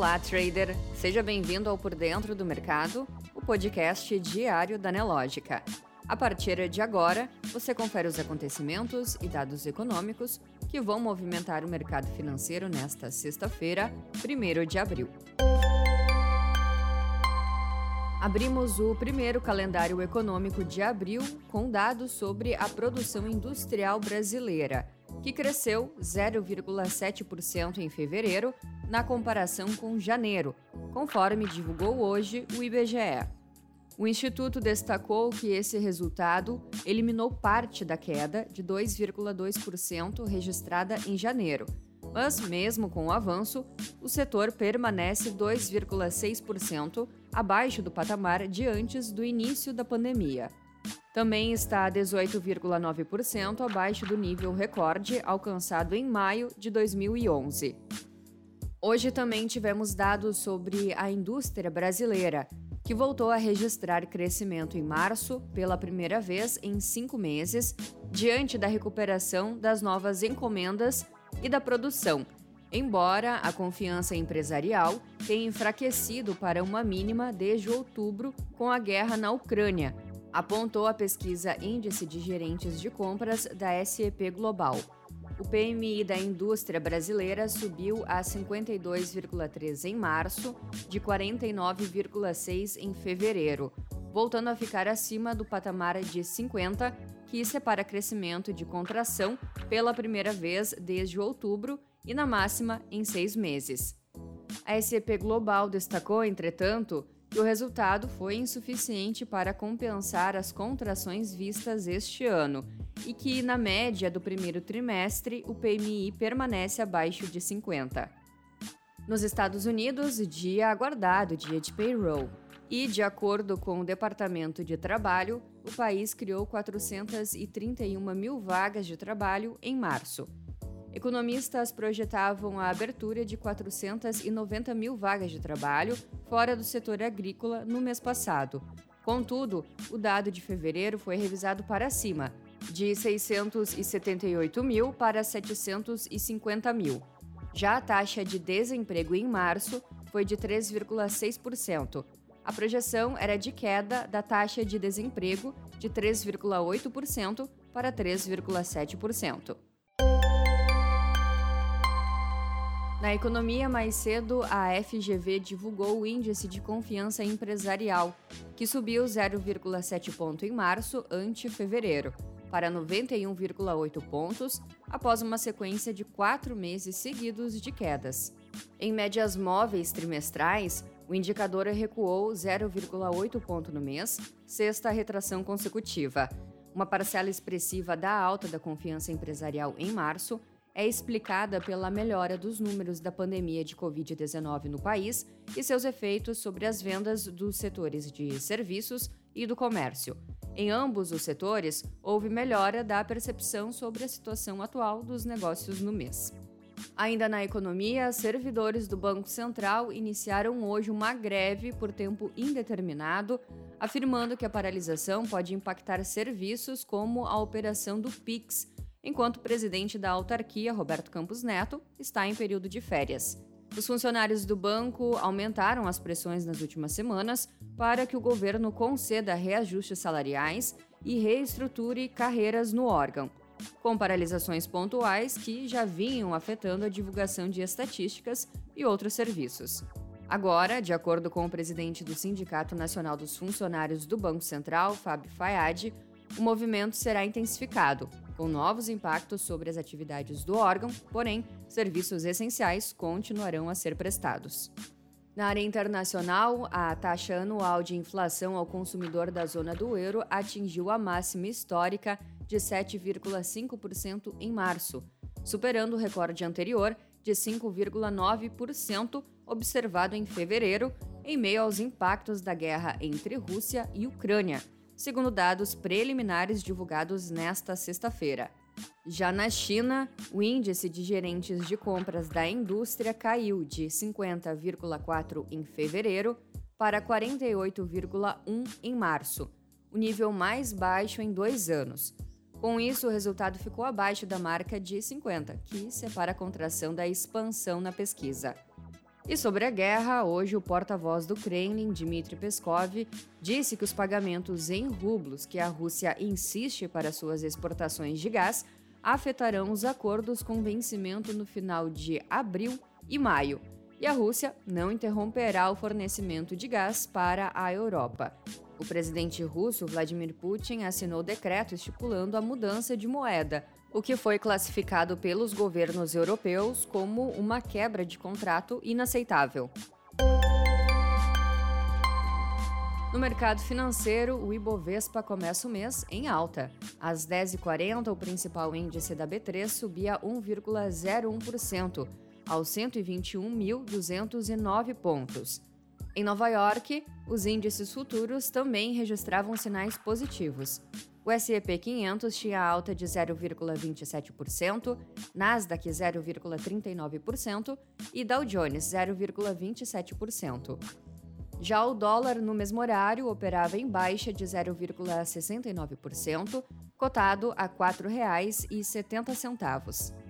Olá, trader! Seja bem-vindo ao Por Dentro do Mercado, o podcast diário da Nelógica. A partir de agora, você confere os acontecimentos e dados econômicos que vão movimentar o mercado financeiro nesta sexta-feira, 1 de abril. Abrimos o primeiro calendário econômico de abril com dados sobre a produção industrial brasileira, que cresceu 0,7% em fevereiro na comparação com janeiro, conforme divulgou hoje o IBGE. O Instituto destacou que esse resultado eliminou parte da queda de 2,2% registrada em janeiro, mas, mesmo com o avanço, o setor permanece 2,6% abaixo do patamar de antes do início da pandemia. Também está 18,9% abaixo do nível recorde alcançado em maio de 2011. Hoje também tivemos dados sobre a indústria brasileira, que voltou a registrar crescimento em março pela primeira vez em cinco meses, diante da recuperação das novas encomendas e da produção, embora a confiança empresarial tenha enfraquecido para uma mínima desde outubro com a guerra na Ucrânia, apontou a pesquisa Índice de Gerentes de Compras da SEP Global. O PMI da indústria brasileira subiu a 52,3 em março, de 49,6 em fevereiro, voltando a ficar acima do patamar de 50, que separa crescimento de contração pela primeira vez desde outubro e na máxima em seis meses. A SEP Global destacou, entretanto, que o resultado foi insuficiente para compensar as contrações vistas este ano e que, na média do primeiro trimestre, o PMI permanece abaixo de 50. Nos Estados Unidos, dia aguardado dia de payroll. E, de acordo com o Departamento de Trabalho, o país criou 431 mil vagas de trabalho em março. Economistas projetavam a abertura de 490 mil vagas de trabalho fora do setor agrícola no mês passado. Contudo, o dado de fevereiro foi revisado para cima, de 678 mil para 750 mil. Já a taxa de desemprego em março foi de 3,6%. A projeção era de queda da taxa de desemprego de 3,8% para 3,7%. Na economia, mais cedo, a FGV divulgou o Índice de Confiança Empresarial, que subiu 0,7 ponto em março ante fevereiro para 91,8 pontos, após uma sequência de quatro meses seguidos de quedas. Em médias móveis trimestrais, o indicador recuou 0,8 ponto no mês, sexta retração consecutiva. Uma parcela expressiva da alta da confiança empresarial em março é explicada pela melhora dos números da pandemia de Covid-19 no país e seus efeitos sobre as vendas dos setores de serviços e do comércio. Em ambos os setores, houve melhora da percepção sobre a situação atual dos negócios no mês. Ainda na economia, servidores do Banco Central iniciaram hoje uma greve por tempo indeterminado, afirmando que a paralisação pode impactar serviços como a operação do PIX, enquanto o presidente da autarquia, Roberto Campos Neto, está em período de férias. Os funcionários do banco aumentaram as pressões nas últimas semanas para que o governo conceda reajustes salariais e reestruture carreiras no órgão, com paralisações pontuais que já vinham afetando a divulgação de estatísticas e outros serviços. Agora, de acordo com o presidente do Sindicato Nacional dos Funcionários do Banco Central, Fábio Fayad, o movimento será intensificado, com novos impactos sobre as atividades do órgão, porém, serviços essenciais continuarão a ser prestados. Na área internacional, a taxa anual de inflação ao consumidor da zona do euro atingiu a máxima histórica de 7,5% em março, superando o recorde anterior de 5,9% observado em fevereiro, em meio aos impactos da guerra entre Rússia e Ucrânia segundo dados preliminares divulgados nesta sexta-feira. Já na China, o índice de gerentes de compras da indústria caiu de 50,4 em fevereiro para 48,1 em março, o nível mais baixo em dois anos. Com isso, o resultado ficou abaixo da marca de 50, que separa a contração da expansão na pesquisa. E sobre a guerra, hoje o porta-voz do Kremlin, Dmitry Peskov, disse que os pagamentos em rublos que a Rússia insiste para suas exportações de gás afetarão os acordos com vencimento no final de abril e maio, e a Rússia não interromperá o fornecimento de gás para a Europa. O presidente russo Vladimir Putin assinou decreto estipulando a mudança de moeda, o que foi classificado pelos governos europeus como uma quebra de contrato inaceitável. No mercado financeiro, o Ibovespa começa o mês em alta. Às 10h40, o principal índice da B3 subia 1,01%, aos 121.209 pontos. Em Nova York, os índices futuros também registravam sinais positivos. O S&P 500 tinha alta de 0,27%, Nasdaq 0,39% e Dow Jones 0,27%. Já o dólar, no mesmo horário, operava em baixa de 0,69%, cotado a R$ 4,70.